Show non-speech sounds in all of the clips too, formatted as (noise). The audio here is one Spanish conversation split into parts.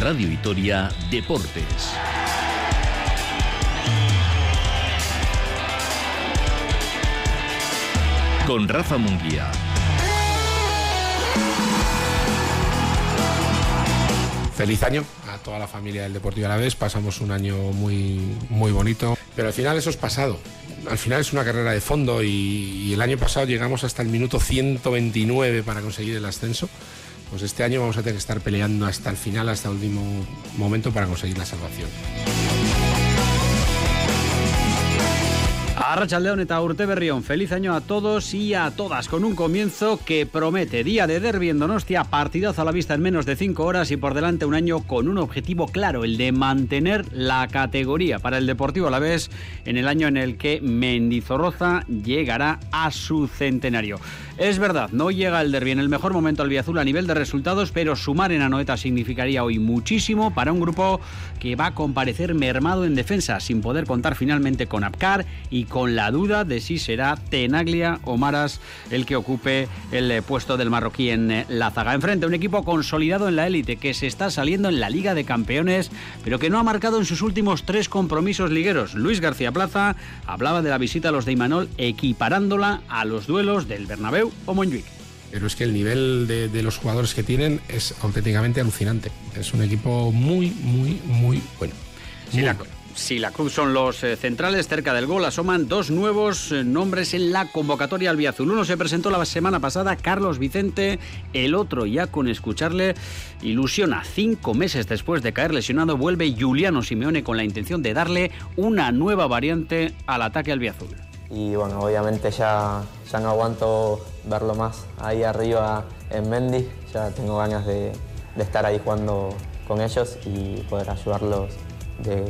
Radio Vitoria Deportes. Con Rafa Munguía. Feliz año a toda la familia del Deportivo Alavés. Pasamos un año muy, muy bonito, pero al final eso es pasado. Al final es una carrera de fondo y el año pasado llegamos hasta el minuto 129 para conseguir el ascenso pues este año vamos a tener que estar peleando hasta el final, hasta el último momento para conseguir la salvación. Arrachaldeón eta Urte Berrión, feliz año a todos y a todas, con un comienzo que promete. Día de derbi en Donostia, partidazo a la vista en menos de cinco horas y por delante un año con un objetivo claro, el de mantener la categoría. Para el Deportivo a la vez en el año en el que Mendizorroza llegará a su centenario. Es verdad, no llega el derbi en el mejor momento al Viazul a nivel de resultados, pero sumar en Anoeta significaría hoy muchísimo para un grupo que va a comparecer mermado en defensa, sin poder contar finalmente con Apcar y con la duda de si será Tenaglia o Maras el que ocupe el eh, puesto del marroquí en eh, la zaga. Enfrente, un equipo consolidado en la élite que se está saliendo en la Liga de Campeones, pero que no ha marcado en sus últimos tres compromisos ligueros. Luis García Plaza hablaba de la visita a los de Imanol, equiparándola a los duelos del Bernabéu o Montjuic. Pero es que el nivel de, de, los jugadores que tienen es auténticamente alucinante. Es un equipo muy, muy, muy bueno. Sí, la, si la Cruz son los eh, centrales, cerca del gol asoman dos nuevos eh, nombres en la convocatoria al Viazul. Uno se presentó la semana pasada, Carlos Vicente, el otro ya con escucharle ilusiona. Cinco meses después de caer lesionado, vuelve Juliano Simeone con la intención de darle una nueva variante al ataque al Viazul. Y bueno, obviamente ya, ya no aguanto verlo más ahí arriba en Mendy, ya tengo ganas de, de estar ahí jugando con ellos y poder ayudarlos de,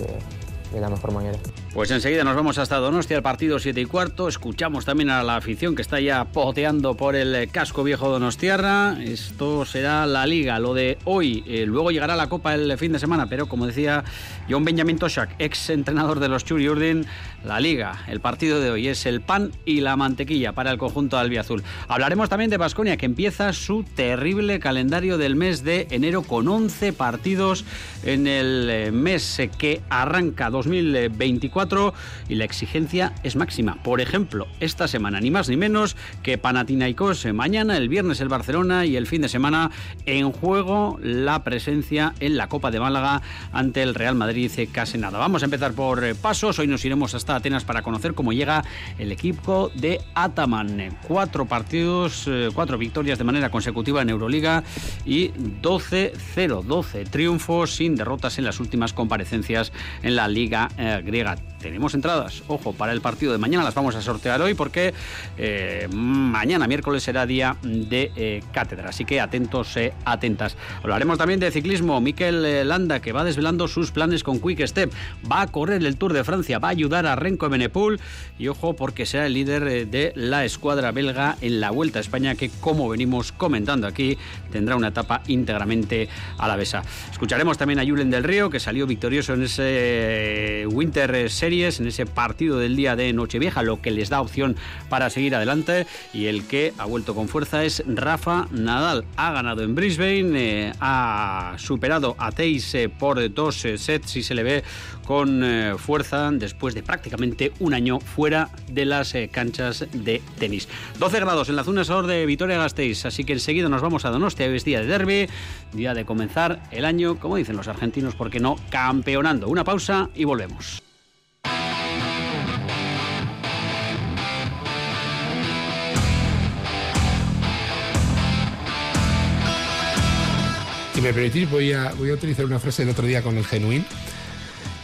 de la mejor manera. Pues enseguida nos vamos hasta Donostia, el partido 7 y cuarto. Escuchamos también a la afición que está ya poteando por el casco viejo Donostiarra. Esto será la liga, lo de hoy. Eh, luego llegará la copa el fin de semana, pero como decía John Benjamin Toshak, ex entrenador de los Churi Urdin, la liga, el partido de hoy es el pan y la mantequilla para el conjunto albiazul. Hablaremos también de Basconia, que empieza su terrible calendario del mes de enero con 11 partidos en el mes que arranca 2024 y la exigencia es máxima. Por ejemplo, esta semana ni más ni menos que Panathinaikos mañana, el viernes el Barcelona y el fin de semana en juego la presencia en la Copa de Málaga ante el Real Madrid casi nada. Vamos a empezar por pasos. Hoy nos iremos hasta Atenas para conocer cómo llega el equipo de Ataman. Cuatro partidos, cuatro victorias de manera consecutiva en Euroliga y 12-0, 12 triunfos sin derrotas en las últimas comparecencias en la Liga eh, griega. Tenemos entradas, ojo, para el partido de mañana las vamos a sortear hoy porque eh, mañana miércoles será día de eh, cátedra, así que atentos, eh, atentas. Hablaremos también de ciclismo. Miquel Landa que va desvelando sus planes con Quick Step, va a correr el Tour de Francia, va a ayudar a Renko Benepul y ojo porque será el líder de la escuadra belga en la Vuelta a España que como venimos comentando aquí tendrá una etapa íntegramente alavesa. Escucharemos también a Julen del Río que salió victorioso en ese Winter Series en ese partido del día de Nochevieja, lo que les da opción para seguir adelante. Y el que ha vuelto con fuerza es Rafa Nadal. Ha ganado en Brisbane, eh, ha superado a Teis eh, por dos eh, sets y se le ve con eh, fuerza después de prácticamente un año fuera de las eh, canchas de tenis. 12 grados en la zona sur de Vitoria-Gasteiz, así que enseguida nos vamos a Donostia, es día de derby, día de comenzar el año, como dicen los argentinos, ¿por qué no? Campeonando. Una pausa y volvemos. Si me permitís, voy a, voy a utilizar una frase del otro día con el Genuín,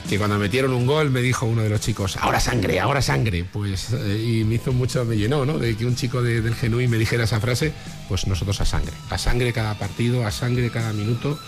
que cuando metieron un gol me dijo uno de los chicos, ahora sangre, ahora sangre. Pues, eh, y me hizo mucho, me llenó, ¿no? De que un chico de, del Genuín me dijera esa frase, pues nosotros a sangre. A sangre cada partido, a sangre cada minuto.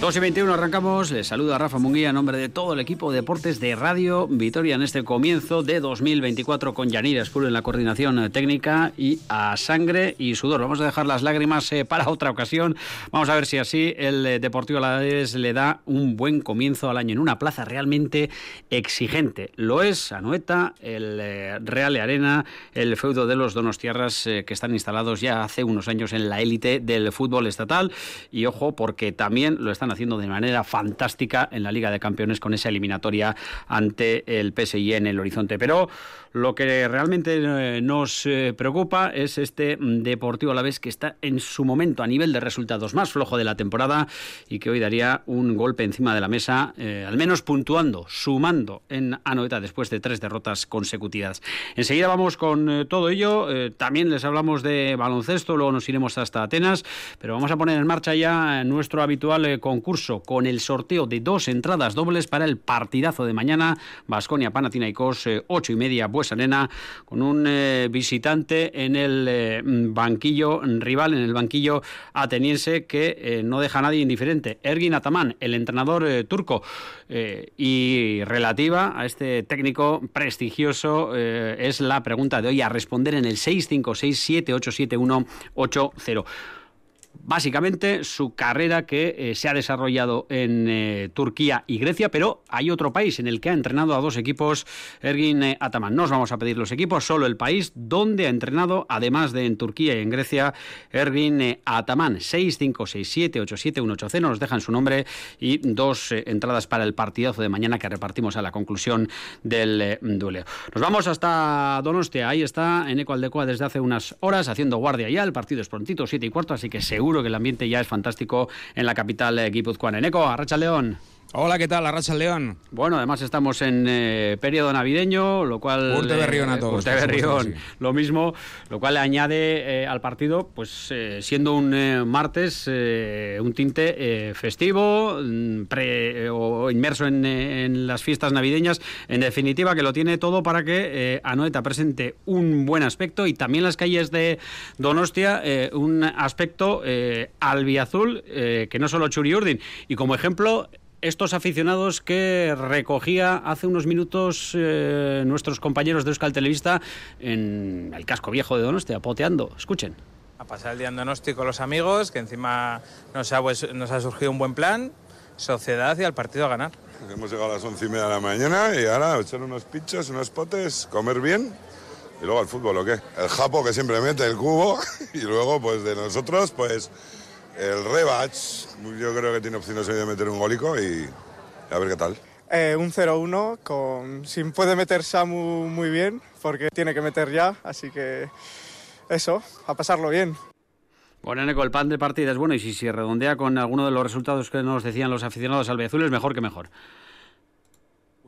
2 y 21 arrancamos. Les saluda Rafa Munguía en nombre de todo el equipo de deportes de Radio Vitoria en este comienzo de 2024 con Yanir Espuro en la coordinación técnica y a sangre y sudor. Vamos a dejar las lágrimas eh, para otra ocasión. Vamos a ver si así el eh, Deportivo Alavés le da un buen comienzo al año en una plaza realmente exigente. Lo es Anoeta, el eh, Real Arena, el feudo de los Donostiarras que están instalados ya hace unos años en la élite del fútbol estatal. Y ojo, porque también lo están haciendo de manera fantástica en la Liga de Campeones con esa eliminatoria ante el PSI en el horizonte. Pero lo que realmente eh, nos eh, preocupa es este Deportivo Alavés que está en su momento a nivel de resultados más flojo de la temporada y que hoy daría un golpe encima de la mesa, eh, al menos puntuando, sumando en Anoeta después de tres derrotas consecutivas. Enseguida vamos con todo ello. también les hablamos de baloncesto, luego nos iremos hasta Atenas, pero vamos a poner en marcha ya nuestro habitual concurso con el sorteo de dos entradas dobles para el partidazo de mañana, Basconia Panathinaikos, ocho y media Buesa con un eh, visitante en el eh, banquillo rival, en el banquillo ateniense, que eh, no deja a nadie indiferente. Ergin Ataman, el entrenador turco, y relativa a este técnico prestigioso, es la pregunta de hoy a responder en el 656 787180 básicamente su carrera que eh, se ha desarrollado en eh, Turquía y Grecia, pero hay otro país en el que ha entrenado a dos equipos Ergin eh, Ataman. No os vamos a pedir los equipos, solo el país donde ha entrenado, además de en Turquía y en Grecia, Ergin Ataman. 656787180 nos dejan su nombre y dos entradas para el partidazo de mañana que repartimos a la conclusión del duelo. Nos vamos hasta Donostia, ahí está en Eco Aldecoa desde hace unas horas haciendo guardia ya, el partido es prontito, 7 y cuarto, así que seguro que el ambiente ya es fantástico en la capital eh, guipuzcoana. Eneco, Arracha León. Hola, ¿qué tal? Arracha León. Bueno, además estamos en eh, periodo navideño, lo cual... Urte Berrión a todos. Urte Berrión, (laughs) lo mismo, lo cual le añade eh, al partido, pues siendo un martes, un tinte festivo, mm, o inmerso en, en, las fiestas navideñas, en definitiva que lo tiene todo para que Anoeta presente un buen aspecto y también las calles de Donostia un aspecto albiazul que no solo Churi Urdin. Y como ejemplo estos aficionados que recogía hace unos minutos eh, nuestros compañeros de Euskal Televista en el casco viejo de Donostia, poteando. Escuchen. A pasar el día en Donosti con los amigos, que encima nos ha, pues, nos ha surgido un buen plan, sociedad y al partido a ganar. Hemos llegado a las once y media de la mañana y ahora echar unos pinchos, unos potes, comer bien y luego al fútbol, ¿o qué? El japo que siempre mete el cubo (laughs) y luego pues de nosotros pues el Rebach, yo creo que tiene opciones de meter un gólico y a ver qué tal. Eh, un 0-1, con... si puede meter Samu muy bien, porque tiene que meter ya, así que eso, a pasarlo bien. Bueno, Eneco, el pan de partida es bueno y si se redondea con alguno de los resultados que nos decían los aficionados albiazules, mejor que mejor.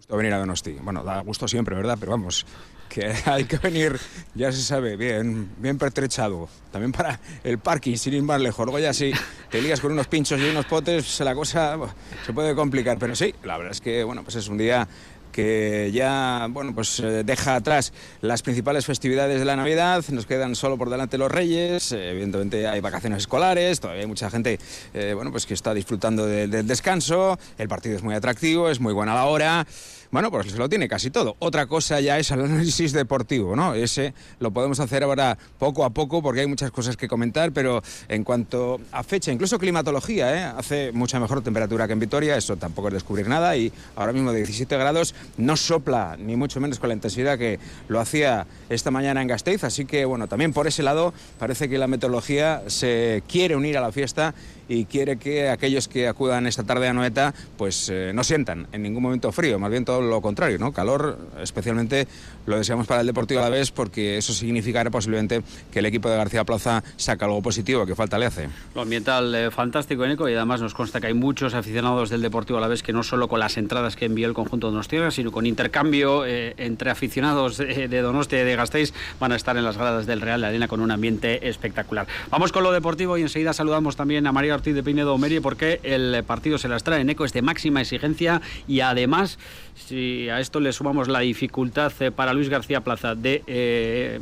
Gusto venir a Donosti. Bueno, da gusto siempre, ¿verdad? Pero vamos, que (laughs) hay que venir, ya se sabe, bien, bien pertrechado. También para el parking, sin ir más lejos. Luego ya si te ligas con unos pinchos y unos potes, la cosa se puede complicar. Pero sí, la verdad es que, bueno, pues es un día que ya bueno pues eh, deja atrás las principales festividades de la Navidad, nos quedan solo por delante los Reyes, eh, evidentemente hay vacaciones escolares, todavía hay mucha gente eh, bueno pues que está disfrutando del descanso, el partido es muy atractivo, es muy buena la hora. Bueno, pues se lo tiene casi todo. Otra cosa ya es el análisis deportivo, ¿no? Ese lo podemos hacer ahora poco a poco porque hay muchas cosas que comentar, pero en cuanto a fecha, incluso climatología, ¿eh? hace mucha mejor temperatura que en Vitoria, eso tampoco es descubrir nada y ahora mismo de 17 grados no sopla ni mucho menos con la intensidad que lo hacía esta mañana en Gasteiz, así que bueno, también por ese lado parece que la meteorología se quiere unir a la fiesta y quiere que aquellos que acudan esta tarde a Noeta pues eh, no sientan en ningún momento frío, más bien todo lo contrario, ¿no? Calor, especialmente lo deseamos para el Deportivo a la vez porque eso significará posiblemente que el equipo de García Plaza saca algo positivo que falta le hace. Lo ambiental eh, fantástico, Eneco, y además nos consta que hay muchos aficionados del Deportivo a la vez que no solo con las entradas que envió el conjunto de Donostia, sino con intercambio eh, entre aficionados de, Donostia y de Gasteiz van a estar en las gradas del Real de Arena con un ambiente espectacular. Vamos con lo deportivo y enseguida saludamos también a María Ortiz de Pinedo Meri porque el partido se las trae en Eco es de máxima exigencia y además si a esto le sumamos la dificultad eh, para Luis García Plaza de eh,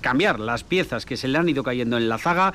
cambiar las piezas que se le han ido cayendo en la zaga,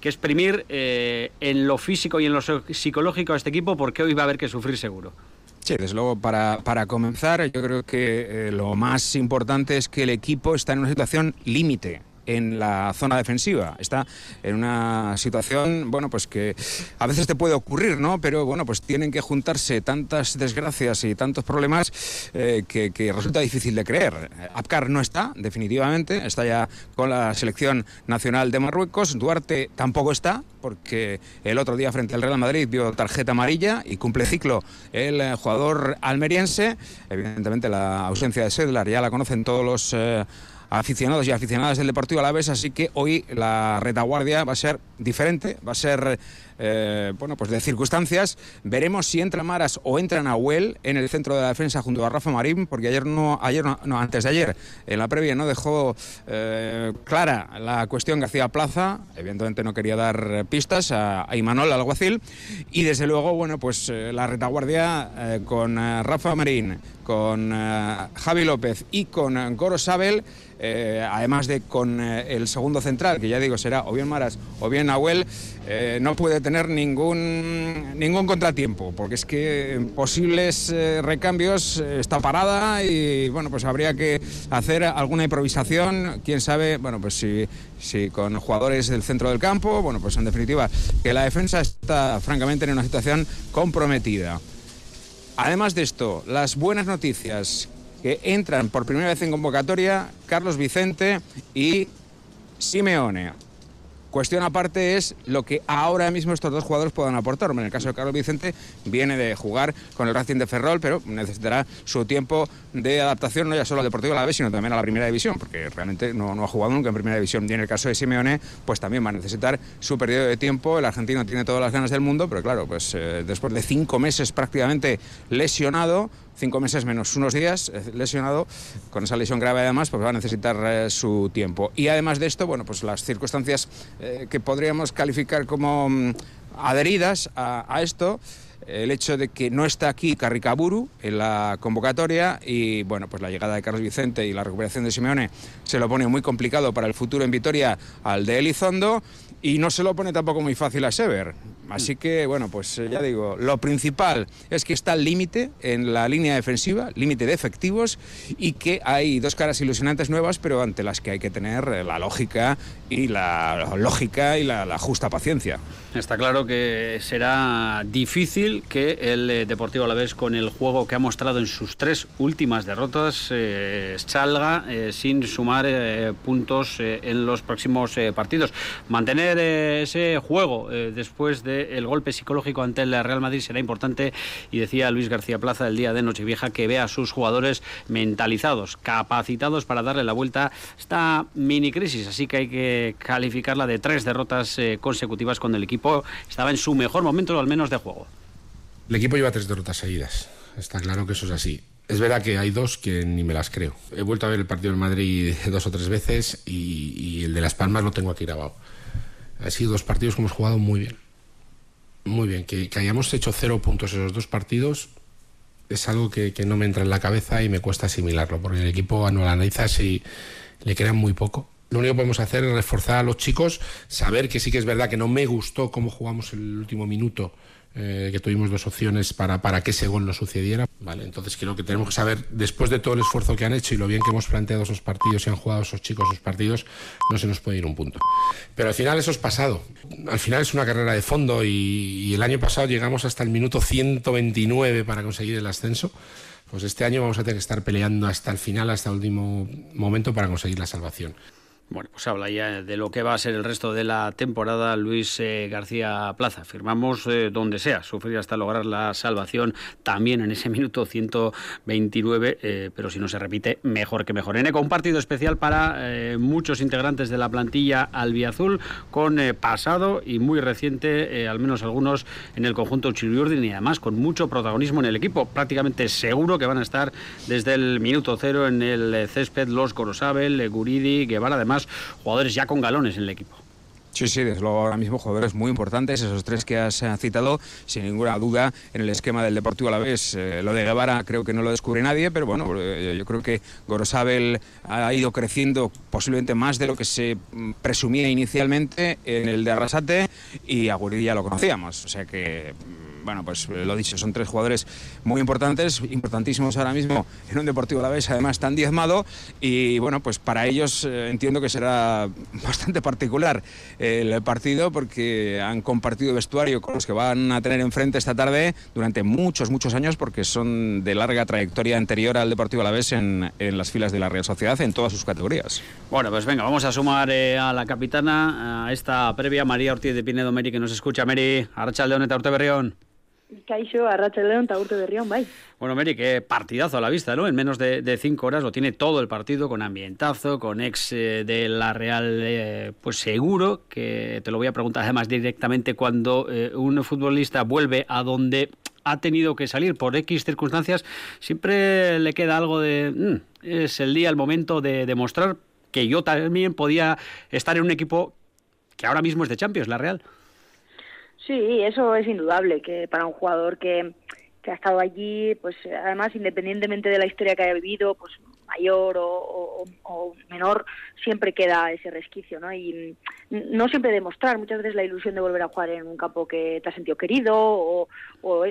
que exprimir eh, en lo físico y en lo psicológico a este equipo porque hoy va a haber que sufrir seguro. Sí, desde luego, para, para comenzar, yo creo que eh, lo más importante es que el equipo está en una situación límite en la zona defensiva. Está en una situación, bueno, pues que a veces te puede ocurrir, ¿no? Pero bueno, pues tienen que juntarse tantas desgracias y tantos problemas eh, que, resulta difícil de creer. Apcar no está, definitivamente, está ya con la selección nacional de Marruecos. Duarte tampoco está, porque el otro día frente al Real Madrid vio tarjeta amarilla y cumple ciclo el eh, jugador almeriense. Evidentemente la ausencia de Sedlar ya la conocen todos los... Eh, aficionados y aficionadas del Deportivo Alavés, así que hoy la retaguardia va a ser diferente, va a ser eh, bueno, pues de circunstancias. Veremos si entra Maras o entra Nahuel en el centro de la defensa junto a Rafa Marín, porque ayer no, ayer no, antes de ayer, en la previa no dejó eh, clara la cuestión García Plaza, evidentemente no quería dar pistas a, a Imanol Alguacil, y desde luego, bueno, pues eh, la retaguardia con Rafa Marín, con Javi López y con Goro Sabel, eh, además de con eh, el segundo central, que ya digo será o bien Maras o bien Nahuel, eh, no puede tener ningún, ningún contratiempo, porque es que posibles recambios está parada y bueno, pues habría que hacer alguna improvisación, quién sabe, bueno, pues si, si con jugadores del centro del campo, bueno, pues en definitiva, que la defensa está francamente en una situación comprometida. Además de esto, las buenas noticias que entran por primera vez en convocatoria Carlos Vicente y Simeone. Cuestión aparte es lo que ahora mismo estos dos jugadores puedan aportar. En el caso de Carlos Vicente, viene de jugar con el Racing de Ferrol, pero necesitará su tiempo de adaptación no ya solo al Deportivo a la vez, sino también a la Primera División, porque realmente no, no, ha jugado nunca en Primera División. Y en el caso de Simeone, pues también va a necesitar su periodo de tiempo. El argentino tiene todas las ganas del mundo, pero claro, pues eh, después de cinco meses prácticamente lesionado, cinco meses menos unos días eh, lesionado, con esa lesión grave además, pues va a necesitar eh, su tiempo. Y además de esto, bueno, pues las circunstancias eh, que podríamos calificar como mm, adheridas a, a esto el hecho de que no está aquí Carricaburu en la convocatoria y bueno, pues la llegada de Carlos Vicente y la recuperación de Simeone se lo pone muy complicado para el futuro en Vitoria al de Elizondo y no se lo pone tampoco muy fácil a Sever. Así que, bueno, pues eh, ya digo, lo principal es que está el límite en la línea defensiva, límite de efectivos, y que hay dos caras ilusionantes nuevas, pero ante las que hay que tener eh, la lógica y la lógica y la, justa paciencia. Está claro que será difícil que el eh, Deportivo Alavés, con el juego que ha mostrado en sus tres últimas derrotas, salga sin sumar puntos en los próximos partidos. Mantener ese juego después de el golpe psicológico ante el Real Madrid será importante y decía Luis García Plaza el día de Nochevieja que vea a sus jugadores mentalizados, capacitados para darle la vuelta a esta mini crisis. Así que hay que calificarla de tres derrotas eh, consecutivas cuando el equipo estaba en su mejor momento, al menos de juego. El equipo lleva tres derrotas seguidas. Está claro que eso es así. Es verdad que hay dos que ni me las creo. He vuelto a ver el partido del Madrid (laughs) dos o tres veces y, y el de Las Palmas lo tengo aquí grabado. Han sido dos partidos que hemos jugado muy bien muy bien, que, hayamos hecho cero puntos esos dos partidos es algo que, no me entra en la cabeza y me cuesta asimilarlo, porque el equipo no lo analizas y le crean muy poco. Lo único que podemos hacer es reforzar a los chicos, saber que sí que es verdad que no me gustó cómo jugamos el último minuto eh, que tuvimos dos opciones para, para que ese gol no sucediera. Vale, entonces creo que tenemos que saber, después de todo el esfuerzo que han hecho y lo bien que hemos planteado esos partidos y han jugado esos chicos esos partidos, no se nos puede ir un punto. Pero al final eso es pasado. Al final es una carrera de fondo y, y el año pasado llegamos hasta el minuto 129 para conseguir el ascenso. Pues este año vamos a tener que estar peleando hasta el final, hasta el último momento para conseguir la salvación. Bueno, pues habla ya de lo que va a ser el resto de la temporada Luis eh, García Plaza. Firmamos eh, donde sea, sufrir hasta lograr la salvación también en ese minuto 129, eh, pero si no se repite, mejor que mejor. En ECO, un partido especial para muchos integrantes de la plantilla albiazul con pasado y muy reciente, al menos algunos en el conjunto Chiriurdin y además con mucho protagonismo en el equipo. Prácticamente seguro que van a estar desde el minuto cero en el césped los Corosabel, Guridi, Guevara, además jugadores ya con galones en el equipo. Sí, sí, desde luego ahora mismo jugadores muy importantes, esos tres que has eh, citado, sin ninguna duda, en el esquema del Deportivo Alavés. Eh, lo de Guevara creo que no lo descubre nadie, pero bueno, eh, yo creo que Gorosabel ha ido creciendo posiblemente más de lo que se mm, presumía inicialmente en el de Arrasate y a Guridi ya lo conocíamos, o sea que bueno, pues eh, lo dicho, son tres jugadores muy importantes, importantísimos ahora mismo en un Deportivo Alavés, además tan diezmado y bueno, pues para ellos eh, entiendo que será (laughs) bastante particular el partido porque han compartido vestuario con los que van a tener enfrente esta tarde durante muchos, muchos años porque son de larga trayectoria anterior al Deportivo Alavés en, en las filas de la Real Sociedad en todas sus categorías. Bueno, pues venga, vamos a sumar eh, a la capitana a esta previa, María Ortiz de Pinedo Meri, que nos escucha. Meri, Arracha León, Orte Berrión. Caixo, Arracha León, Taurte Berrión, bye. Bueno, Meri, qué partidazo a la vista, ¿no? En menos de, cinco horas lo tiene todo el partido con ambientazo, con ex eh, de la Real, eh, pues seguro que te lo voy a preguntar además directamente cuando eh, un futbolista vuelve a donde ha tenido que salir por X circunstancias, siempre le queda algo de... Mm, es el día, el momento de demostrar que yo también podía estar en un equipo que ahora mismo es de Champions, la Real. Sí, eso es indudable, que para un jugador que, que ha estado allí, pues además independientemente de la historia que haya vivido, pues mayor o, menor, siempre queda ese resquicio, ¿no? Y no siempre demostrar, muchas veces la ilusión de volver a jugar en un campo que te has sentido querido o,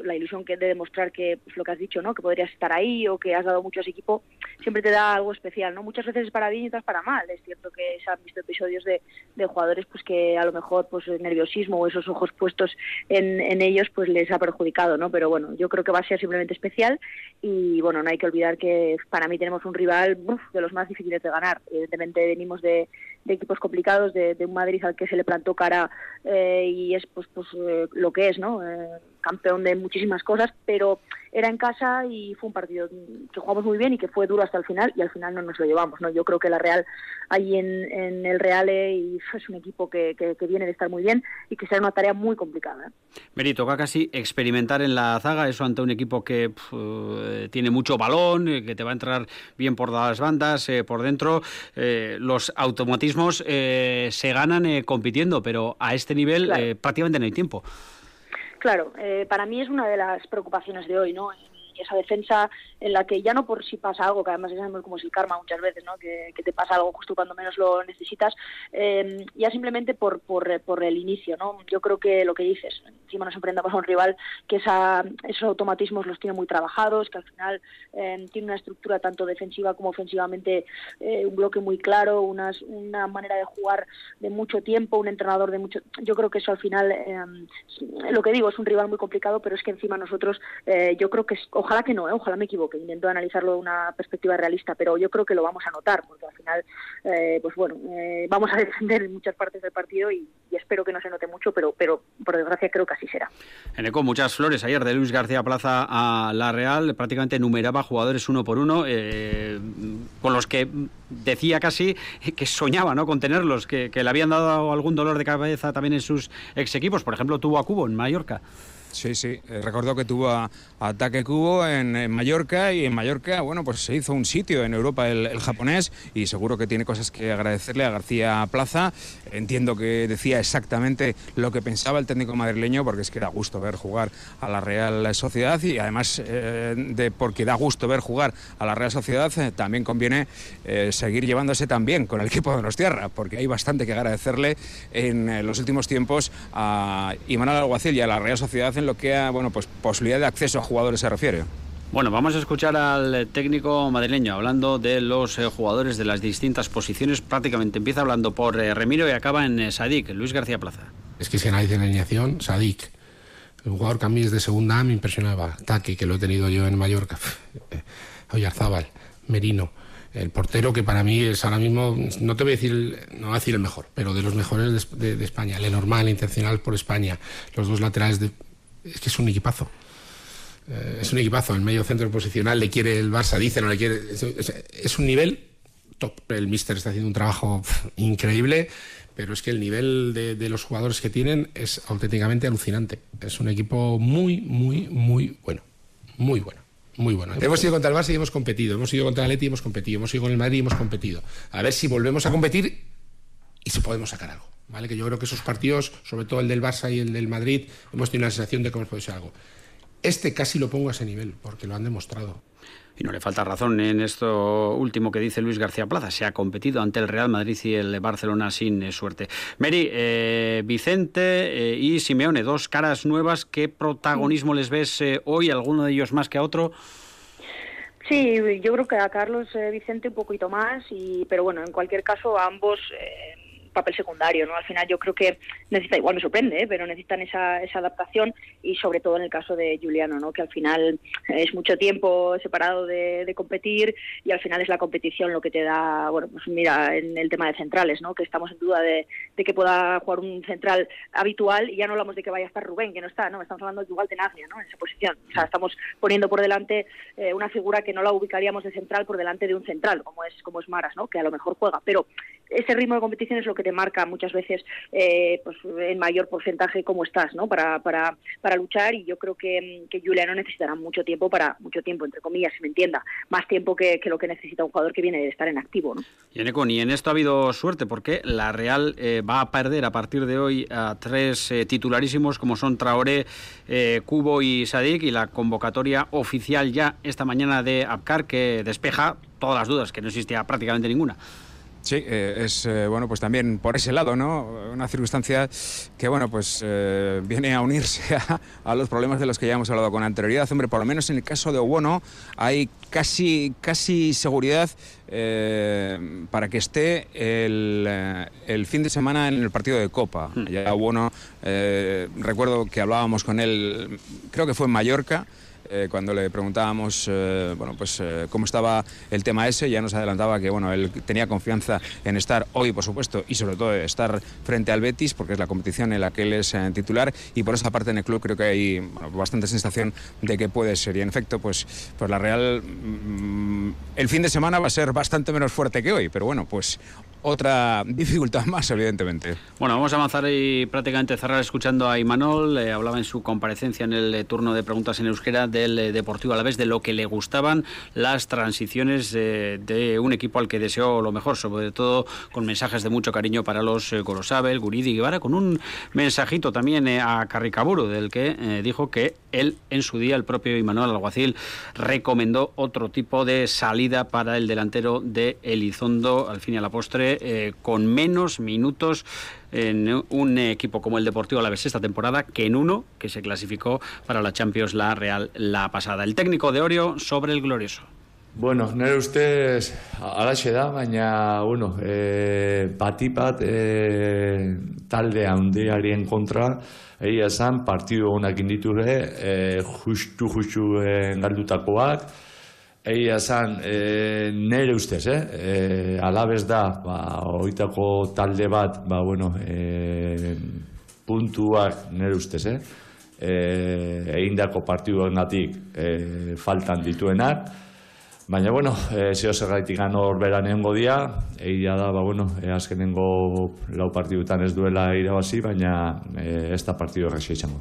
la ilusión que de demostrar que, pues lo que has dicho, ¿no? Que podrías estar ahí o que has dado mucho a ese equipo, siempre te da algo especial, ¿no? Muchas veces es para bien y otras para mal. Es cierto que se han visto episodios de, de jugadores pues que a lo mejor pues el nerviosismo o esos ojos puestos en, en ellos pues les ha perjudicado, ¿no? Pero bueno, yo creo que va a ser simplemente especial y bueno, no hay que olvidar que para mí tenemos un rival de los más difíciles de ganar. Evidentemente venimos de, equipos complicados, de, un Madrid al que se le plantó cara eh, y es pues, pues eh, lo que es, ¿no? Eh, campeón de muchísimas cosas, pero era en casa y fue un partido que jugamos muy bien y que fue duro hasta el final y al final no nos lo llevamos. ¿no? Yo creo que la Real, ahí en, en el Reale, y es un equipo que, que, viene de estar muy bien y que será una tarea muy complicada. ¿eh? Meri, toca casi experimentar en la zaga, eso ante un equipo que tiene mucho balón, eh, que te va a entrar bien por las bandas, eh, por dentro. Eh, los automatismos se ganan compitiendo, pero a este nivel prácticamente no hay tiempo. Claro, eh, para mí es una de las preocupaciones de hoy, ¿no? Esa defensa en la que ya no por si pasa algo, que además ya sabemos cómo es el karma muchas veces, ¿no? que, te pasa algo justo cuando menos lo necesitas, eh, ya simplemente por, por, por, el inicio. ¿no? Yo creo que lo que dices, encima nos enfrentamos a un rival que esa, esos automatismos los tiene muy trabajados, que al final eh, tiene una estructura tanto defensiva como ofensivamente, eh, un bloque muy claro, unas, una manera de jugar de mucho tiempo, un entrenador de mucho... Yo creo que eso al final, lo que digo, es un rival muy complicado, pero es que encima nosotros, yo creo que ojalá que no, ¿eh? ojalá me equivoque, intento analizarlo de una perspectiva realista, pero yo creo que lo vamos a notar, porque al final, eh, pues bueno, eh, vamos a defender en muchas partes del partido y, espero que no se note mucho, pero, pero por desgracia creo que así será. En Eco, muchas flores ayer de Luis García Plaza a La Real, prácticamente numeraba jugadores uno por uno, con los que decía casi que soñaba ¿no? con tenerlos, que, que le habían dado algún dolor de cabeza también en sus ex equipos, por ejemplo tuvo a Cubo en Mallorca. Sí, sí. Eh, recuerdo que tuvo ataque cubo en, Mallorca y en Mallorca, bueno, pues se hizo un sitio en Europa el, japonés y seguro que tiene cosas que agradecerle a García Plaza. Entiendo que decía exactamente lo que pensaba el técnico madrileño porque es que da gusto ver jugar a la Real Sociedad y además eh, de porque da gusto ver jugar a la Real Sociedad eh, también conviene seguir llevándose también con el equipo de Nostierra porque hay bastante que agradecerle en los últimos tiempos a Imanol Alguacil y a la Real Sociedad en lo que a bueno, pues, posibilidad de acceso a jugadores se refiere. Bueno, vamos a escuchar al técnico madrileño hablando de los eh, jugadores de las distintas posiciones. Prácticamente empieza hablando por eh, Remiro y acaba en eh, Sadik, Luis García Plaza. Es que si analiza la alineación, Sadik, el jugador que a mí es de segunda A me impresionaba. Taki, que lo he tenido yo en Mallorca. (laughs) Oyarzábal, Merino. El portero que para mí es ahora mismo, no te voy a decir, no voy a decir el mejor, pero de los mejores de, de España. El normal, intencional por España. Los dos laterales de, es que es un equipazo. Eh, es un equipazo. El medio centro posicional le quiere el Barça, dice, no le quiere. Es, un nivel top. El Mister está haciendo un trabajo (laughs) increíble, pero es que el nivel de, los jugadores que tienen es auténticamente alucinante. Es un equipo muy, muy, muy bueno. Muy bueno. Muy bueno. Hemos ido contra el Barça y hemos competido. Hemos ido contra el Atleti y hemos competido. Hemos ido con el Madrid y hemos competido. A ver si volvemos a competir y si podemos sacar algo. ¿Vale? Que yo creo que esos partidos, sobre todo el del Barça y el del Madrid, hemos tenido la sensación de que hemos podido ser algo. Este casi lo pongo a ese nivel, porque lo han demostrado. Y no le falta razón en esto último que dice Luis García Plaza. Se ha competido ante el Real Madrid y el Barcelona sin eh, suerte. Mary, eh, Vicente eh, y Simeone, dos caras nuevas. ¿Qué protagonismo les ves hoy? ¿Alguno de ellos más que a otro? Sí, yo creo que a Carlos Vicente un poquito más, y, pero bueno, en cualquier caso ambos papel secundario, ¿no? Al final yo creo que necesita, igual me sorprende, ¿eh? pero necesitan esa, esa adaptación y sobre todo en el caso de Juliano, ¿no? Que al final es mucho tiempo separado de, competir y al final es la competición lo que te da, bueno, pues mira, en el tema de centrales, ¿no? Que estamos en duda de, que pueda jugar un central habitual y ya no hablamos de que vaya a estar Rubén, que no está, ¿no? Estamos hablando de Nazia, ¿no? En esa posición. O sea, estamos poniendo por delante eh, una figura que no la ubicaríamos de central por delante de un central, como es, como es Maras, ¿no? Que a lo mejor juega, pero ese ritmo de competición es lo que te marca muchas veces eh, pues en mayor porcentaje cómo estás ¿no? para, para, para luchar y yo creo que, que Juliano necesitará mucho tiempo para mucho tiempo entre comillas si me entienda más tiempo que, lo que necesita un jugador que viene de estar en activo ¿no? y en, y en esto ha habido suerte porque la Real eh, va a perder a partir de hoy a tres eh, titularísimos como son Traoré, Cubo y Sadik y la convocatoria oficial ya esta mañana de Abkar que despeja todas las dudas que no existía prácticamente ninguna. Sí, eh, es eh, bueno, pues también por ese lado, ¿no? Una circunstancia que bueno, pues eh, viene a unirse (laughs) a, los problemas de los que ya hemos hablado con anterioridad. Hombre, por lo menos en el caso de Obono hay casi, casi seguridad para que esté el, fin de semana en el partido de Copa. Hmm. Ya Obono, recuerdo que hablábamos con él, creo que fue en Mallorca. Eh, cuando le preguntábamos eh, bueno, pues, eh, cómo estaba el tema ese, ya nos adelantaba que bueno, él tenía confianza en estar hoy, por supuesto, y sobre todo estar frente al Betis, porque es la competición en la que él es titular, y por esa parte en el club creo que hay bastante sensación de que puede ser. Y en efecto, pues, pues la Real, mm, el fin de semana va a ser bastante menos fuerte que hoy, pero bueno, pues otra dificultad más, evidentemente. Bueno, vamos a avanzar y prácticamente cerrar escuchando a Imanol. Eh, hablaba en su comparecencia en el eh, turno de preguntas en euskera del eh, Deportivo a la vez de lo que le gustaban las transiciones de un equipo al que deseó lo mejor, sobre todo con mensajes de mucho cariño para los Gorosabel, Guridi y Guevara, con un mensajito también a Carricaburu, del que dijo que él en su día, el propio Imanol Alguacil, recomendó otro tipo de salida para el delantero de Elizondo, al fin y a la postre eh, con menos minutos en un equipo como el Deportivo Alavés esta temporada que en uno que se clasificó para la Champions la Real la pasada. El técnico de Orio sobre el glorioso. Bueno, nire ustez alaxe da, baina, bueno, e, bati bat e, talde handiarien kontra, egia esan, partidu honak inditure, e, justu-justu e, galdutakoak, Egia esan, e, nire ustez, eh? E, alabez da, ba, oitako talde bat, ba, bueno, e, puntuak nire ustez, eh? E, egin dako partiduen gatik e, faltan dituenak, baina, bueno, e, zeo zerraitik gano horbera nengo dia, egia da, ba, bueno, e, azkenengo lau partidutan ez duela irabazi, baina e, ez da partidu errexia izango.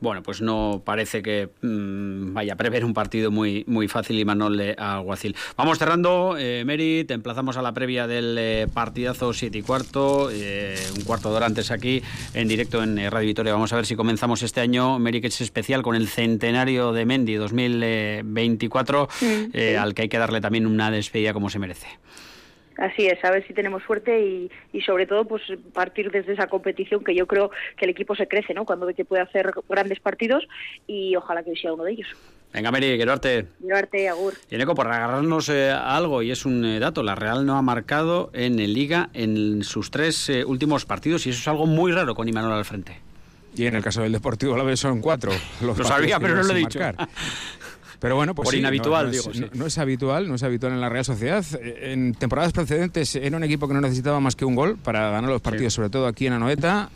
Bueno, pues no parece que mm, vaya a prever un partido muy, muy fácil y Manol Alguacil. Vamos cerrando, eh, Mary, te emplazamos a la previa del eh, partidazo 7 y cuarto, eh, un cuarto de hora antes aquí, en directo en eh, Radio Vitoria. Vamos a ver si comenzamos este año, Mary, que es especial con el centenario de Mendy 2024, al que hay que darle también una despedida como se merece. Así es, a ver si tenemos suerte y, y, sobre todo pues partir desde esa competición que yo creo que el equipo se crece, ¿no? Cuando ve que puede hacer grandes partidos y ojalá que sea uno de ellos. Venga, Mary, quiero darte. Quiero Agur. Y Eco, por agarrarnos eh, a algo, y es un eh, dato, la Real no ha marcado en Liga en sus tres eh, últimos partidos y eso es algo muy raro con Imanol al frente. Y en el caso del Deportivo la vez son cuatro. (laughs) Lo sabía, pero no lo he dicho. (laughs) Pero bueno, pues Por inhabitual, no, digo. No, es habitual, no es habitual en la Real Sociedad. En temporadas precedentes era un equipo que no necesitaba más que un gol para ganar los partidos, sobre todo aquí en Anoeta.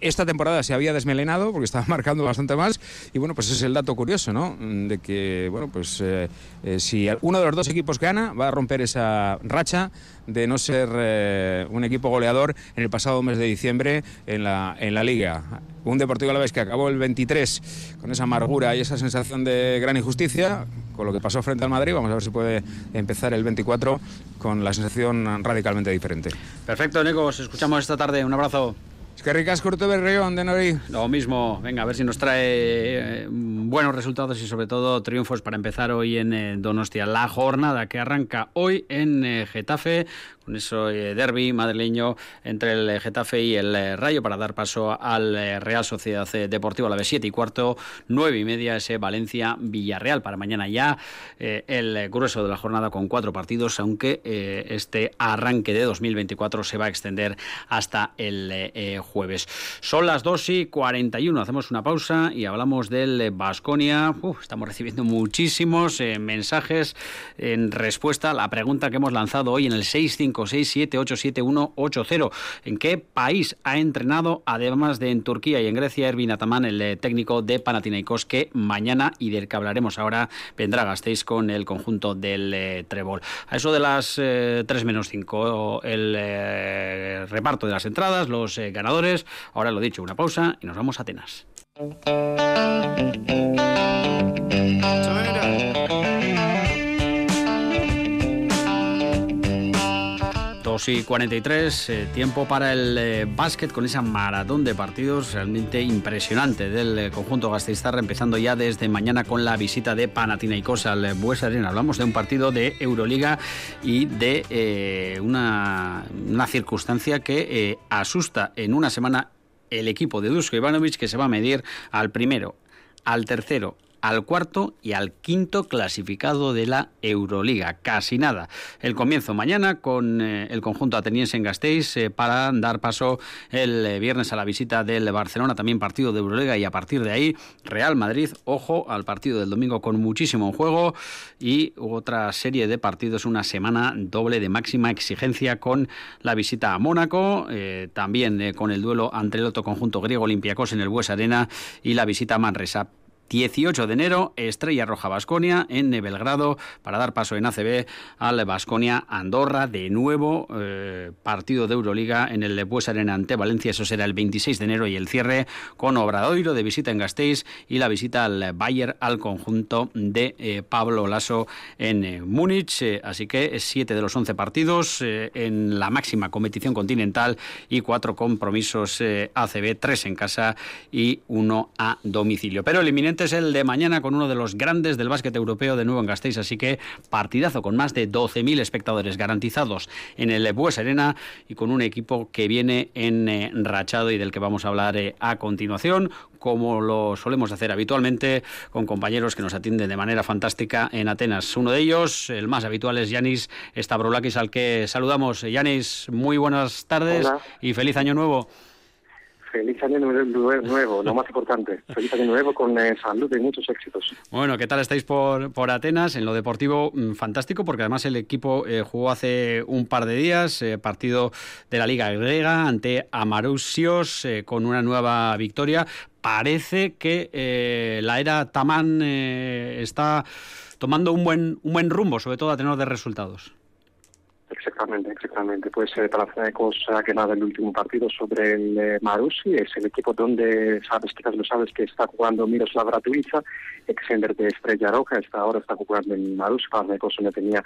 Esta temporada se había desmelenado porque estaba (laughs) marcando bastante más y bueno, pues es el dato curioso, ¿no? De que, bueno, pues eh, eh, si uno de los dos equipos gana, va a romper esa racha de no ser eh, un equipo goleador en el pasado mes de diciembre en la, en la liga. Un Deportivo a la vez que acabó el 23 con esa amargura y esa sensación de gran injusticia, con lo que pasó frente al Madrid. Vamos a ver si puede empezar el 24 con la sensación radicalmente diferente. Perfecto, Nico, escuchamos esta tarde. Un abrazo. Es que ricas Curto Berrión de Nori. Lo mismo, venga, a ver si nos trae eh, buenos resultados y sobre todo triunfos para empezar hoy en eh, Donostia. La jornada que arranca hoy en eh, Getafe con eso derby madrileño entre el Getafe y el Rayo para dar paso al Real Sociedad Deportiva a la vez 7 y cuarto, 9 y media ese Valencia Villarreal para mañana ya el grueso de la jornada con cuatro partidos, aunque este arranque de 2024 se va a extender hasta el jueves. Son las 2 y 41, hacemos una pausa y hablamos del Basconia. Estamos recibiendo muchísimos eh, mensajes en respuesta a la pregunta que hemos lanzado hoy en el 656787180. ¿En qué país ha entrenado, además de en Turquía y en Grecia, Ervin Ataman, el eh, técnico de Panathinaikos, que mañana y del que hablaremos ahora vendrá Gasteiz con el conjunto del eh, Trebol. A eso de las 3 menos 5, el reparto de las entradas, los ganadores Ahora lo dicho, una pausa y nos vamos a Atenas. 2 y 43, eh, tiempo para el eh, básquet con esa maratón de partidos realmente impresionante del eh, conjunto Gasteiztarra, empezando ya desde mañana con la visita de Panathinaikos al Bues Arena. Hablamos de un partido de Euroliga y de una, una, circunstancia que asusta en una semana el equipo de Dusko Ivanovic que se va a medir al primero, al tercero al cuarto y al quinto clasificado de la Euroliga. Casi nada. El comienzo mañana con eh, el conjunto ateniense en Gasteiz eh, para dar paso el eh, viernes a la visita del Barcelona, también partido de Euroliga y a partir de ahí Real Madrid, ojo al partido del domingo con muchísimo juego y otra serie de partidos, una semana doble de máxima exigencia con la visita a Mónaco, también con el duelo ante el otro conjunto griego Olympiacos en el Bues Arena y la visita a Manresa. 18 de enero, Estrella Roja Basconia en Belgrado para dar paso en ACB al Basconia Andorra. De nuevo, eh, partido de Euroliga en el Lepues Arena ante Valencia. Eso será el 26 de enero y el cierre con Obradoiro de visita en Gasteiz y la visita al Bayer al conjunto de eh, Pablo Lasso en eh, Múnich. así que 7 de los 11 partidos en la máxima competición continental y cuatro compromisos ACB, tres en casa y uno a domicilio. Pero el es el de mañana con uno de los grandes del básquet europeo de nuevo en Gasteiz, así que partidazo con más de 12.000 espectadores garantizados en el Bues Arena y con un equipo que viene enrachado y del que vamos a hablar eh, a continuación, como lo solemos hacer habitualmente con compañeros que nos atienden de manera fantástica en Atenas. Uno de ellos, el más habitual, es Yanis Stavroulakis, al que saludamos. Yanis, muy buenas tardes y feliz año nuevo. Feliz año nuevo, lo más importante. Feliz año nuevo con eh, salud y muchos éxitos. Bueno, ¿qué tal estáis por, por Atenas? En lo deportivo, mm, fantástico, porque además el equipo eh, jugó hace un par de días, eh, partido de la Liga Griega ante Amarusios con una nueva victoria. Parece que la era Tamán está tomando un buen, un buen rumbo, sobre todo a tenor de resultados. Exactamente, exactamente. Pues eh, Panathinaikos ha ganado el último partido sobre el eh, Marusi, es el equipo donde, sabes, quizás lo sabes, que está jugando Miroslav Ratuiza, exender de Estrella Roja, está ahora está jugando en Marusi, Panathinaikos no tenía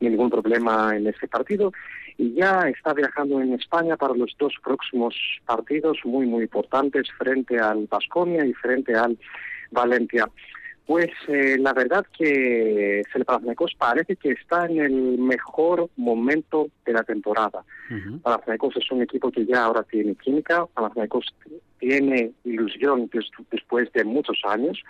ningún problema en ese partido y ya está viajando en España para los dos próximos partidos muy, muy importantes frente al Vasconia y frente al Valencia. Pues eh, la verdad que Panathinaikos parece que está en el mejor momento de la temporada. Uh es un equipo que ya ahora tiene química, Panathinaikos tiene ilusión después de muchos años.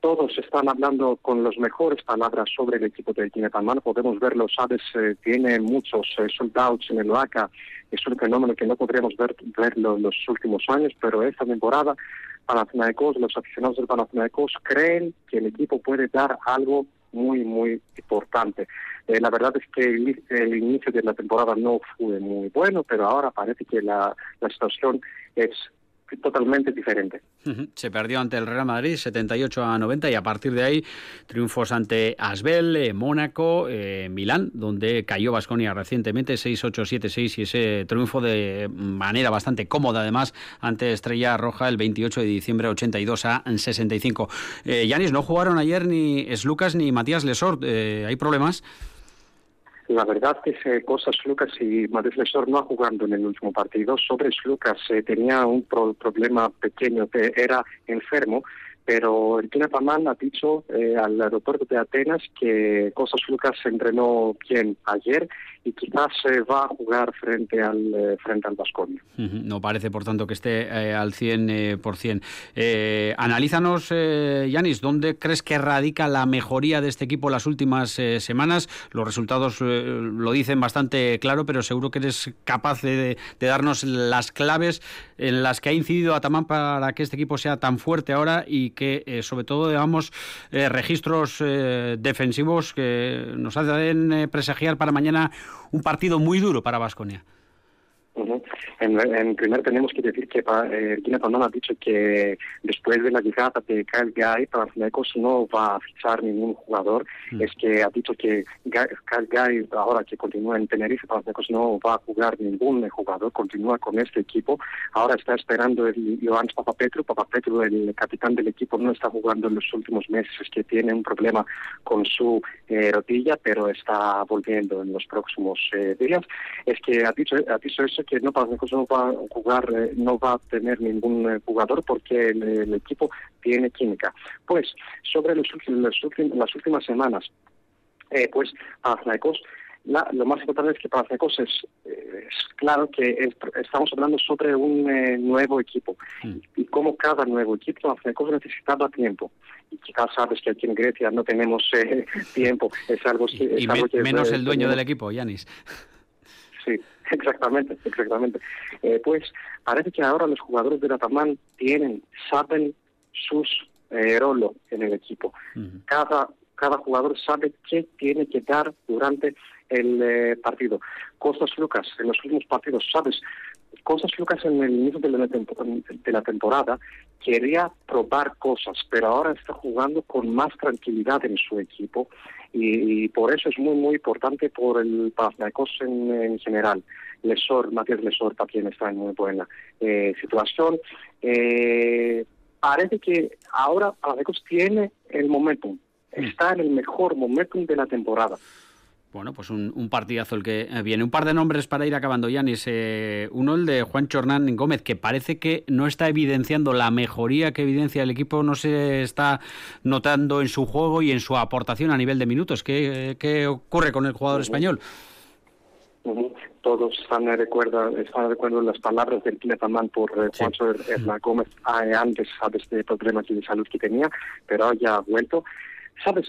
Todos están hablando con las mejores palabras sobre el equipo de Kinetalman. Podemos verlo, sabes, eh, tiene muchos eh, soldados en el OACA. Es un fenómeno que no podríamos ver, verlo en los últimos años, pero esta temporada Panathinaikos, los aficionados del Panathinaikos creen que el equipo puede dar algo muy, muy importante. Eh, la verdad es que el, inicio de la temporada no fue muy bueno, pero ahora parece que la, la situación es totalmente diferente. Se perdió ante el Real Madrid 78 a 90 y a partir de ahí triunfos ante Asbel, eh, Mónaco, eh, Milán, donde cayó Basconia recientemente 6-8, 7-6 y ese triunfo de manera bastante cómoda además ante Estrella Roja el 28 de diciembre 82 a 65. Eh, Yanis, no jugaron ayer ni Lucas ni Matías Lesort. ¿Hay problemas? La verdad que se cosas Lucas y Madrid Lesor no jugando en el último partido. Sobre Lucas eh, tenía un problema pequeño, que era enfermo pero el Pamán ha dicho eh, al aeropuerto de Atenas que Cosas Lucas entrenó bien ayer y quizás se va a jugar frente al eh, frente al Vasconia. No parece, por tanto, que esté eh, al 100%. Eh, analízanos, Yanis, ¿dónde crees que radica la mejoría de este equipo las últimas semanas? Los resultados lo dicen bastante claro, pero seguro que eres capaz de, de, darnos las claves en las que ha incidido Atamán para que este equipo sea tan fuerte ahora y que, eh, sobre todo, digamos, eh, registros eh, defensivos que nos hacen presagiar para mañana un partido muy duro para Vasconia en, primer tenemos que decir que eh, Gina ha dicho que después de la llegada de Kyle Guy, Panathinaikos no va a fichar ningún jugador. Mm. Es que ha dicho que Kyle Guy, ahora que continúa en Tenerife, Panathinaikos no va a jugar ningún jugador, continúa con este equipo. Ahora está esperando el Ioannis Papapetru. Papapetru, el capitán del equipo, no está jugando en los últimos meses, es que tiene un problema con su eh, rodilla, pero está volviendo en los próximos eh, días. Es que ha dicho, ha dicho eso que no no va a jugar, eh, no va a tener ningún eh, jugador porque el, equipo tiene química. Pues sobre los, las últimas semanas, eh, pues Panathinaikos lo más importante es que para es, es claro que estamos hablando sobre un nuevo equipo. Mm. y como cada nuevo equipo Panathinaikos necesitaba tiempo. Y quizás sabes que aquí en Grecia no tenemos (laughs) tiempo. Es algo, y, menos el dueño del equipo Yanis. Sí (laughs) Exactamente, exactamente. Eh, pues parece que ahora los jugadores de Ratamán tienen, saben sus eh, roles en el equipo. Cada cada jugador sabe qué tiene que dar durante el eh, partido. Costas Lucas, en los últimos partidos, ¿sabes? Costas Lucas en el inicio de la, de la temporada quería probar cosas, pero ahora está jugando con más tranquilidad en su equipo y, por eso es muy, muy importante por el Panathinaikos en, en general. Lesor, Matías Lesor también está en muy buena eh, situación. Eh, parece que ahora Panathinaikos tiene el momentum, está en el mejor momentum de la temporada. Bueno, pues un, partidazo el que eh, viene. Un par de nombres para ir acabando, Yanis. Eh, uno, el de Juan Chornán Gómez, que parece que no está evidenciando la mejoría que evidencia el equipo, no se está notando en su juego y en su aportación a nivel de minutos. ¿Qué, qué ocurre con el jugador español? Todos están de acuerdo, están de acuerdo en las palabras del Kinetamán por eh, Juan Chornán Gómez antes, sabes, de problemas de salud que tenía, pero ya ha vuelto. Sabes,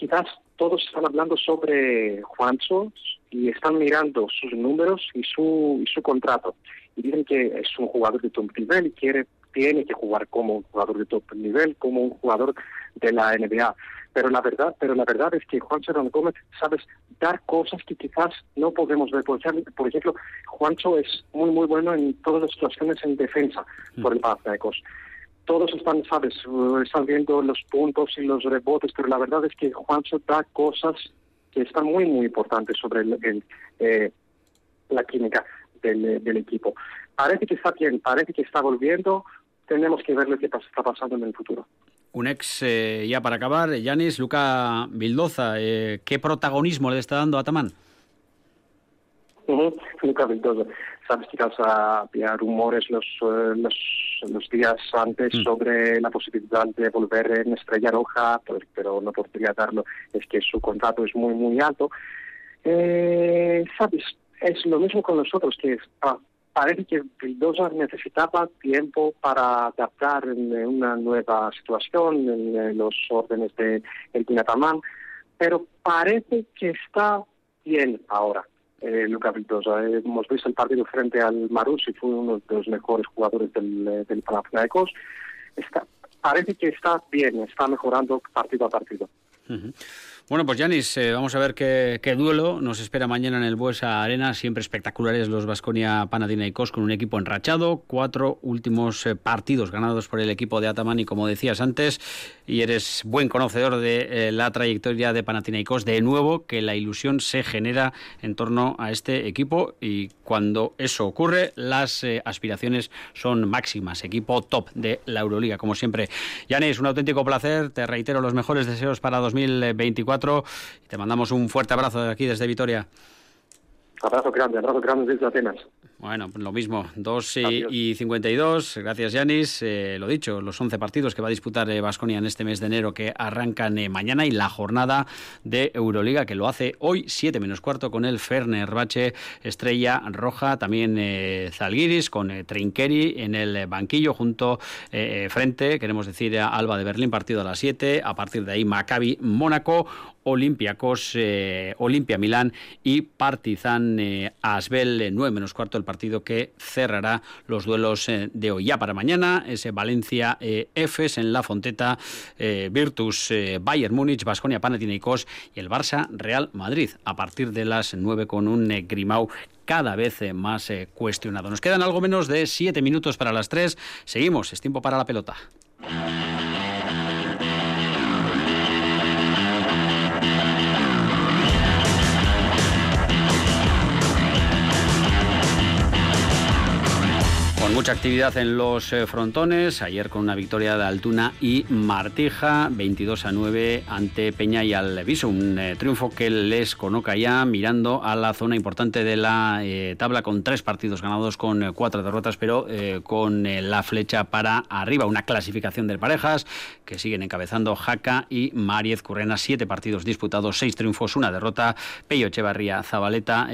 quizás todos están hablando sobre Juancho y están mirando sus números y su, y su contrato. Y dicen que es un jugador de top nivel y quiere, tiene que jugar como un jugador de top nivel, como un jugador de la NBA. Pero la verdad, pero la verdad es que Juancho Gómez, sabes, dar cosas que quizás no podemos ver. Por ejemplo, Juancho es muy, muy bueno en todas las situaciones en defensa por el Panathinaikos todos están, sabes, están viendo los puntos y los rebotes, pero la verdad es que Juancho da cosas que están muy, muy importantes sobre el, eh, la química del, del, equipo. Parece que está bien, parece que está volviendo, tenemos que ver lo que está pasando en el futuro. Un ex, eh, ya para acabar, Yanis, Luca Bildoza, eh, ¿qué protagonismo le está dando a Tamán? Luca Bildoza sabes que había rumores los, eh, los, los, días antes mm. sobre la posibilidad de volver en Estrella Roja, pero, no podría darlo, es que su contrato es muy, muy alto. Eh, sabes, es lo mismo con nosotros, que ah, parece que Vildosa necesitaba tiempo para adaptar en una nueva situación, en, los órdenes de el pero parece que está bien ahora eh, Luca Vildosa. hemos visto el partido frente al y fue uno de los mejores jugadores del, eh, del Panathinaikos. Está, parece que está bien, está mejorando partido a partido. Bueno, pues Yanis, eh, vamos a ver qué, duelo nos espera mañana en el Buesa Arena. Siempre espectaculares los Vasconia Panathinaikos con un equipo enrachado. Cuatro últimos eh, partidos ganados por el equipo de Ataman y como decías antes, y eres buen conocedor de eh, la trayectoria de Panathinaikos, de nuevo que la ilusión se genera en torno a este equipo y cuando eso ocurre, las aspiraciones son máximas. Equipo top de la Euroliga, como siempre. Yanis, un auténtico placer. Te reitero los mejores deseos para 2024 y te mandamos un fuerte abrazo de aquí desde Vitoria. Abrazo grande, abrazo grande desde Atenas. Bueno, lo mismo, 2 y, 52. Gracias, Yanis. Eh, lo dicho, los 11 partidos que va a disputar Vasconia eh, en este mes de enero que arrancan eh, mañana y la jornada de Euroliga que lo hace hoy, 7 menos cuarto, con el Ferner Bache, Estrella Roja, también Zalgiris, con Trinkeri en el banquillo, junto frente, queremos decir, a Alba de Berlín, partido a las 7. A partir de ahí, Maccabi Mónaco, Olympiacos, Olimpia Milán y Partizan Asbel, 9 menos cuarto el partido que cerrará los duelos eh, de hoy. Ya para mañana, ese Valencia eh, Efes en La Fonteta, eh, Virtus Bayern Múnich, Basconia Panathinaikos y el Barça Real Madrid a partir de las 9 con un Grimau cada vez más cuestionado. Nos quedan algo menos de 7 minutos para las 3. Seguimos, es tiempo para la pelota. Mucha actividad en los eh, frontones. Ayer con una victoria de Altuna y Martija, 22 a 9 ante Peña y Alviso. Un eh, triunfo que les coloca ya mirando a la zona importante de la eh, tabla con tres partidos ganados, con cuatro derrotas, pero con la flecha para arriba. Una clasificación de parejas que siguen encabezando Jaca y Mariez Currena. Siete partidos disputados, seis triunfos, una derrota. Pello Echevarría Zabaleta,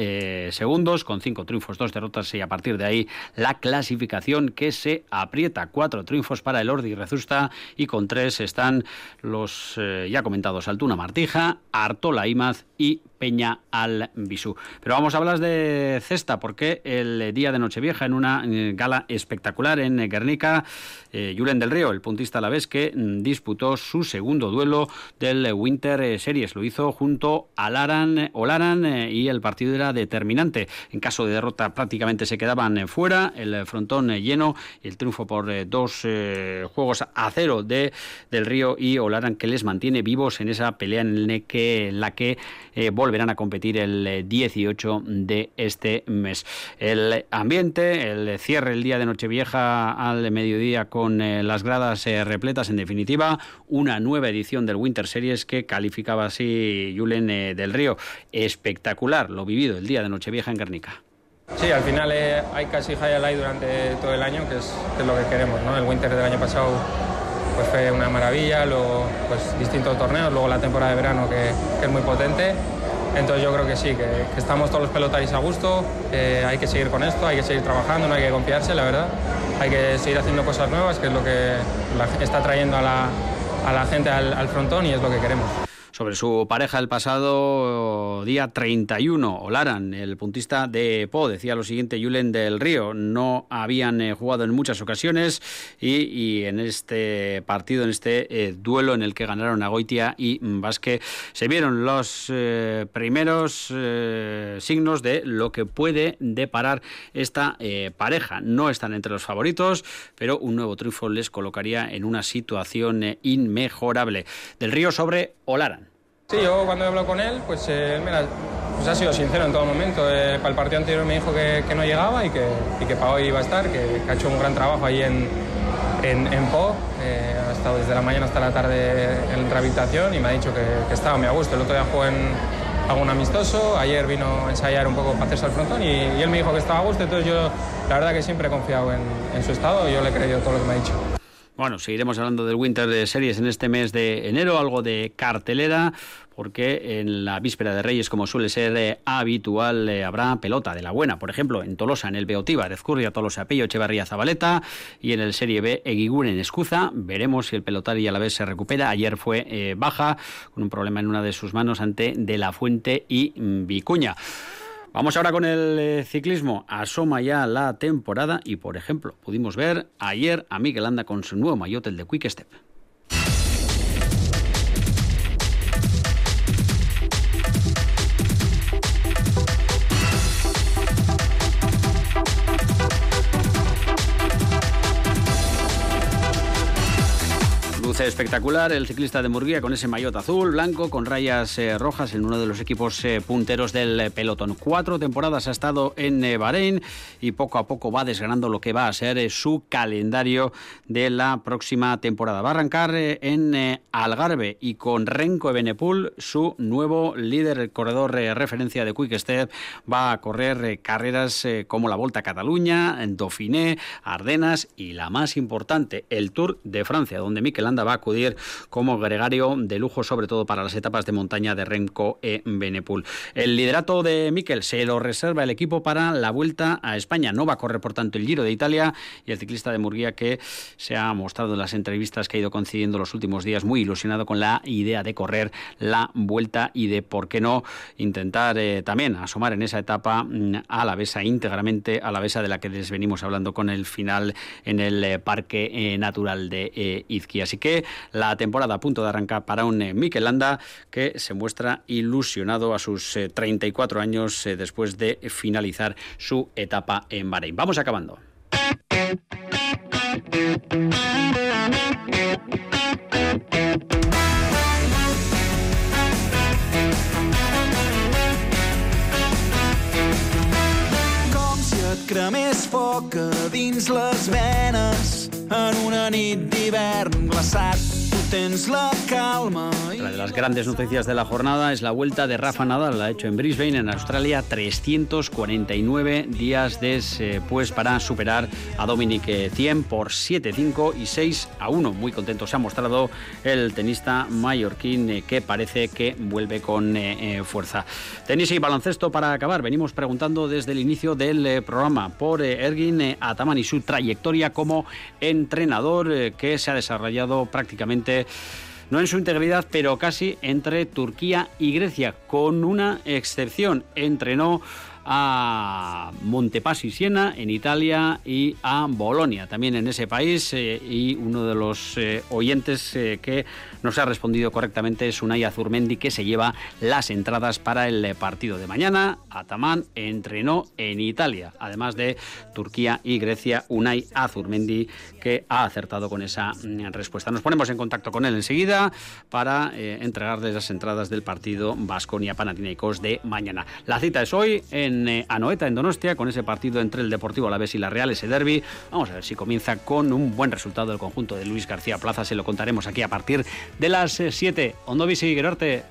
segundos, con cinco triunfos, dos derrotas y a partir de ahí la clasificación que se aprieta. Cuatro triunfos para el Ordi Rezusta y con tres están los eh, ya comentados Altuna Martija, Artola Imaz y Peña al Bisú. Pero vamos a hablar de cesta, porque el día de Nochevieja, en una eh, gala espectacular en Guernica, eh, Julen del Río, el puntista a la vez, que mm, disputó su segundo duelo del Winter Series. Lo hizo junto a Laran, Olaran eh, y el partido era determinante. En caso de derrota prácticamente se quedaban fuera, el frontón lleno el triunfo por dos juegos a cero de del Río y Olaran que les mantiene vivos en esa pelea en la que, en la que volverán a competir el 18 eh, de este mes. El ambiente, el cierre el día de Nochevieja al mediodía con eh, las gradas eh, repletas, en definitiva, una nueva edición del Winter Series que calificaba así Julen del Río. Espectacular lo vivido el día de Nochevieja en Guernica. Sí, al final hay casi highlight durante todo el año, que es, lo que queremos. ¿no? El Winter del año pasado pues fue una maravilla, luego pues, distintos torneos, luego la temporada de verano que, que es muy potente entonces yo creo que sí, que, estamos todos los pelotaris a gusto, hay que seguir con esto, hay que seguir trabajando, no hay que confiarse, la verdad. Hay que seguir haciendo cosas nuevas, que es lo que está trayendo a la, gente al frontón y es lo que queremos sobre su pareja el pasado día 31. Olaran, el puntista de Po, decía lo siguiente Julen del Río. No habían eh, jugado en muchas ocasiones y, en este partido, en este eh, duelo en el que ganaron a Goitia y Vasque, se vieron los eh, primeros signos de lo que puede deparar esta pareja. No están entre los favoritos, pero un nuevo triunfo les colocaría en una situación inmejorable. Del Río sobre Olaran. Sí, yo cuando he hablado con él, pues, eh, mira, pues ha sido sincero en todo momento. Eh, para el partido anterior me dijo que, no llegaba y que, y que para hoy iba a estar, que, ha hecho un gran trabajo ahí en, en, en Po. Eh, ha estado desde la mañana hasta la tarde en rehabilitación y me ha dicho que, estaba muy a gusto. El otro día jugó en algún amistoso, ayer vino a ensayar un poco para hacerse al frontón y, y, él me dijo que estaba a gusto, entonces yo la verdad que siempre he confiado en, en su estado y yo le he creído todo lo que me ha dicho. Bueno, seguiremos hablando del Winter de Series en este mes de enero, algo de cartelera, porque en la víspera de Reyes, como suele ser eh, habitual, eh, habrá pelota de la buena. Por ejemplo, en Tolosa, en el Beotíbar, Ezcurria, Tolosa, Pello, Echevarría, Zabaleta, y en el Serie B, Eguiguren, en Escuza. Veremos si el pelotari a la vez se recupera. Ayer fue eh, baja, con un problema en una de sus manos ante De La Fuente y Vicuña. Vamos ahora con el eh, ciclismo. Asoma ya la temporada y, por ejemplo, pudimos ver ayer a Miguel Anda con su nuevo maillot, el de Quick Step. Luce espectacular el ciclista de Murguía con ese maillot azul, blanco, con rayas eh, rojas en uno de los equipos eh, punteros del pelotón. Cuatro temporadas ha estado en eh, Bahrein y poco a poco va desgranando lo que va a ser su calendario de la próxima temporada. Va a arrancar en Algarve y con Renko Ebenepul, su nuevo líder, el corredor referencia de Quick Step, va a correr carreras como la Volta a Cataluña, en Dauphiné, Ardenas y la más importante, el Tour de Francia, donde Mikel Landa va a acudir como gregario de lujo, sobre todo para las etapas de montaña de Remco e Benepul. El liderato de Mikel se lo reserva el equipo para la vuelta a España. No va a correr, por tanto, el Giro de Italia y el ciclista de Murguía que se ha mostrado en las entrevistas que ha ido concediendo los últimos días muy ilusionado con la idea de correr la vuelta y de, por qué no, intentar eh, también asomar en esa etapa mm, a la besa íntegramente a la besa de la que les venimos hablando con el final en el eh, Parque eh, Natural de Izquierda. Así que la temporada a punto de arrancar para un eh, Mikel Landa que se muestra ilusionado a sus 34 eh, años eh, después de finalizar su etapa en Bahrein. Vamos acabando. Cremés foc dins les venes. En una nit d'hivern glaçat la calma. Una de las grandes noticias de la jornada es la vuelta de Rafa Nadal, la ha hecho en Brisbane, en Australia, 349 días después para superar a Dominic 100 por 7-5 y 6 a 1. Muy contento se ha mostrado el tenista mallorquín eh, que parece que vuelve con eh, eh, fuerza. Tenis y baloncesto para acabar. Venimos preguntando desde el inicio del programa por Ergin Ataman y su trayectoria como entrenador que se ha desarrollado prácticamente no en su integridad, pero casi entre Turquía y Grecia, con una excepción. Entrenó a Montepassi Siena en Italia y a Bolonia también en ese país eh, y uno de los eh, oyentes eh, que nos ha respondido correctamente es Unai Azurmendi que se lleva las entradas para el partido de mañana. Ataman entrenó en Italia, además de Turquía y Grecia, Unai Azurmendi que ha acertado con esa mm, respuesta. Nos ponemos en contacto con él enseguida para entregarles las entradas del partido Vasconia Panathinaikos de mañana. La cita es hoy en en eh, Anoeta, en Donostia, con ese partido entre el Deportivo Alavés y la Real, ese derby. Vamos a ver si comienza con un buen resultado del conjunto de Luis García Plaza. Se lo contaremos aquí a partir de las 7. Eh, Ondovisi, Gerarte,